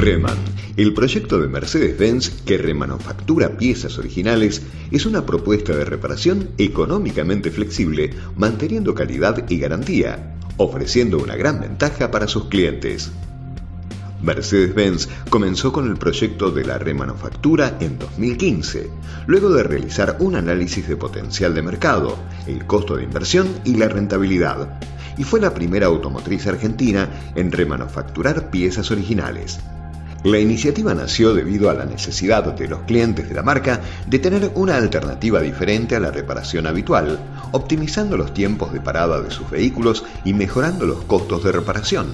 Reman, el proyecto de Mercedes-Benz que remanufactura piezas originales, es una propuesta de reparación económicamente flexible, manteniendo calidad y garantía, ofreciendo una gran ventaja para sus clientes. Mercedes-Benz comenzó con el proyecto de la remanufactura en 2015, luego de realizar un análisis de potencial de mercado, el costo de inversión y la rentabilidad, y fue la primera automotriz argentina en remanufacturar piezas originales. La iniciativa nació debido a la necesidad de los clientes de la marca de tener una alternativa diferente a la reparación habitual, optimizando los tiempos de parada de sus vehículos y mejorando los costos de reparación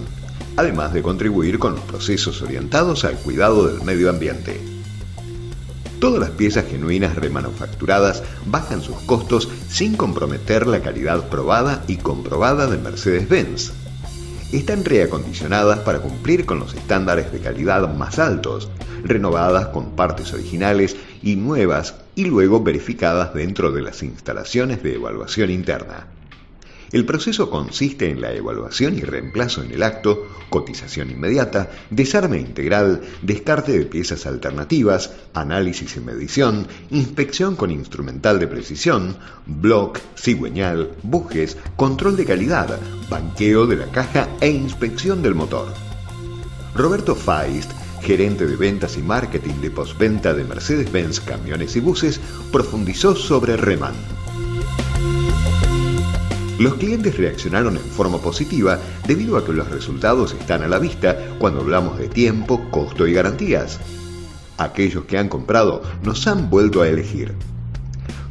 además de contribuir con los procesos orientados al cuidado del medio ambiente. Todas las piezas genuinas remanufacturadas bajan sus costos sin comprometer la calidad probada y comprobada de Mercedes-Benz. Están reacondicionadas para cumplir con los estándares de calidad más altos, renovadas con partes originales y nuevas y luego verificadas dentro de las instalaciones de evaluación interna. El proceso consiste en la evaluación y reemplazo en el acto, cotización inmediata, desarme integral, descarte de piezas alternativas, análisis y medición, inspección con instrumental de precisión, block, cigüeñal, bujes, control de calidad, banqueo de la caja e inspección del motor. Roberto Feist, gerente de ventas y marketing de postventa de Mercedes-Benz Camiones y Buses, profundizó sobre Reman. Los clientes reaccionaron en forma positiva debido a que los resultados están a la vista cuando hablamos de tiempo, costo y garantías. Aquellos que han comprado nos han vuelto a elegir.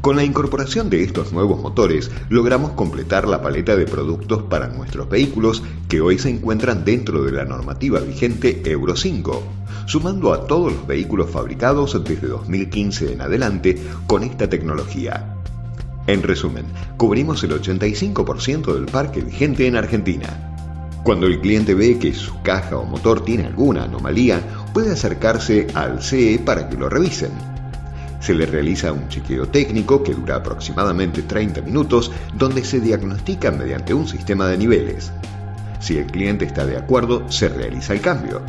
Con la incorporación de estos nuevos motores, logramos completar la paleta de productos para nuestros vehículos que hoy se encuentran dentro de la normativa vigente Euro 5, sumando a todos los vehículos fabricados desde 2015 en adelante con esta tecnología. En resumen, cubrimos el 85% del parque vigente en Argentina. Cuando el cliente ve que su caja o motor tiene alguna anomalía, puede acercarse al CE para que lo revisen. Se le realiza un chequeo técnico que dura aproximadamente 30 minutos, donde se diagnostica mediante un sistema de niveles. Si el cliente está de acuerdo, se realiza el cambio.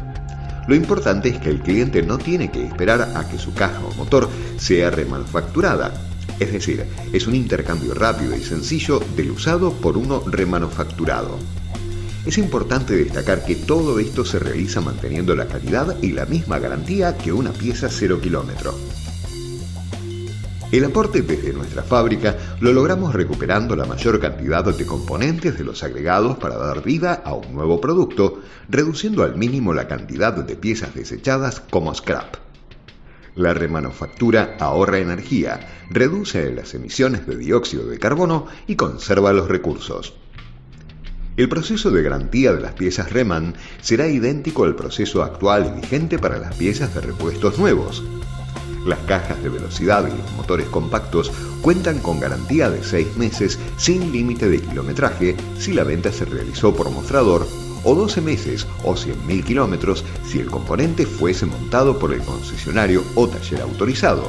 Lo importante es que el cliente no tiene que esperar a que su caja o motor sea remanufacturada, es decir, es un intercambio rápido y sencillo del usado por uno remanufacturado. Es importante destacar que todo esto se realiza manteniendo la calidad y la misma garantía que una pieza cero kilómetro. El aporte desde nuestra fábrica lo logramos recuperando la mayor cantidad de componentes de los agregados para dar vida a un nuevo producto, reduciendo al mínimo la cantidad de piezas desechadas como scrap. La remanufactura ahorra energía, reduce las emisiones de dióxido de carbono y conserva los recursos. El proceso de garantía de las piezas Reman será idéntico al proceso actual y vigente para las piezas de repuestos nuevos. Las cajas de velocidad y los motores compactos cuentan con garantía de 6 meses sin límite de kilometraje si la venta se realizó por mostrador o 12 meses o 100.000 kilómetros si el componente fuese montado por el concesionario o taller autorizado.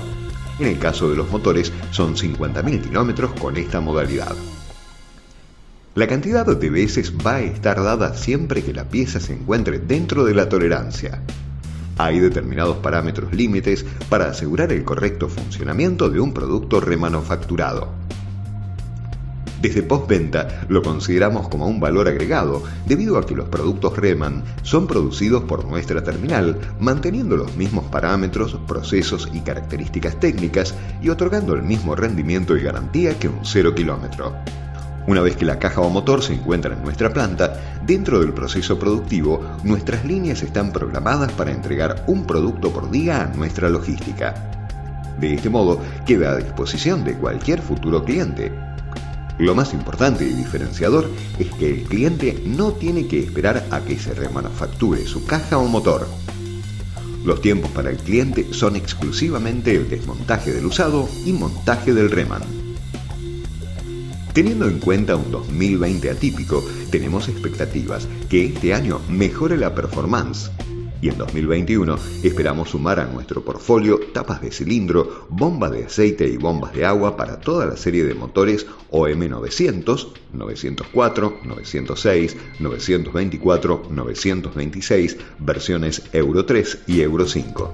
En el caso de los motores son 50.000 kilómetros con esta modalidad. La cantidad de veces va a estar dada siempre que la pieza se encuentre dentro de la tolerancia. Hay determinados parámetros límites para asegurar el correcto funcionamiento de un producto remanufacturado. Desde postventa lo consideramos como un valor agregado debido a que los productos Reman son producidos por nuestra terminal, manteniendo los mismos parámetros, procesos y características técnicas y otorgando el mismo rendimiento y garantía que un cero kilómetro. Una vez que la caja o motor se encuentra en nuestra planta, dentro del proceso productivo, nuestras líneas están programadas para entregar un producto por día a nuestra logística. De este modo, queda a disposición de cualquier futuro cliente, lo más importante y diferenciador es que el cliente no tiene que esperar a que se remanufacture su caja o motor. Los tiempos para el cliente son exclusivamente el desmontaje del usado y montaje del reman. Teniendo en cuenta un 2020 atípico, tenemos expectativas que este año mejore la performance. Y en 2021 esperamos sumar a nuestro portfolio tapas de cilindro, bombas de aceite y bombas de agua para toda la serie de motores OM900, 904, 906, 924, 926, versiones Euro 3 y Euro 5.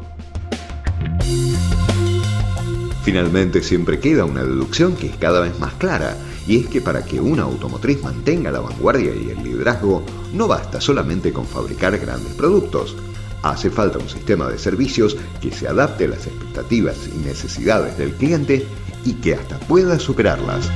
Finalmente siempre queda una deducción que es cada vez más clara, y es que para que una automotriz mantenga la vanguardia y el liderazgo, no basta solamente con fabricar grandes productos. Hace falta un sistema de servicios que se adapte a las expectativas y necesidades del cliente y que hasta pueda superarlas.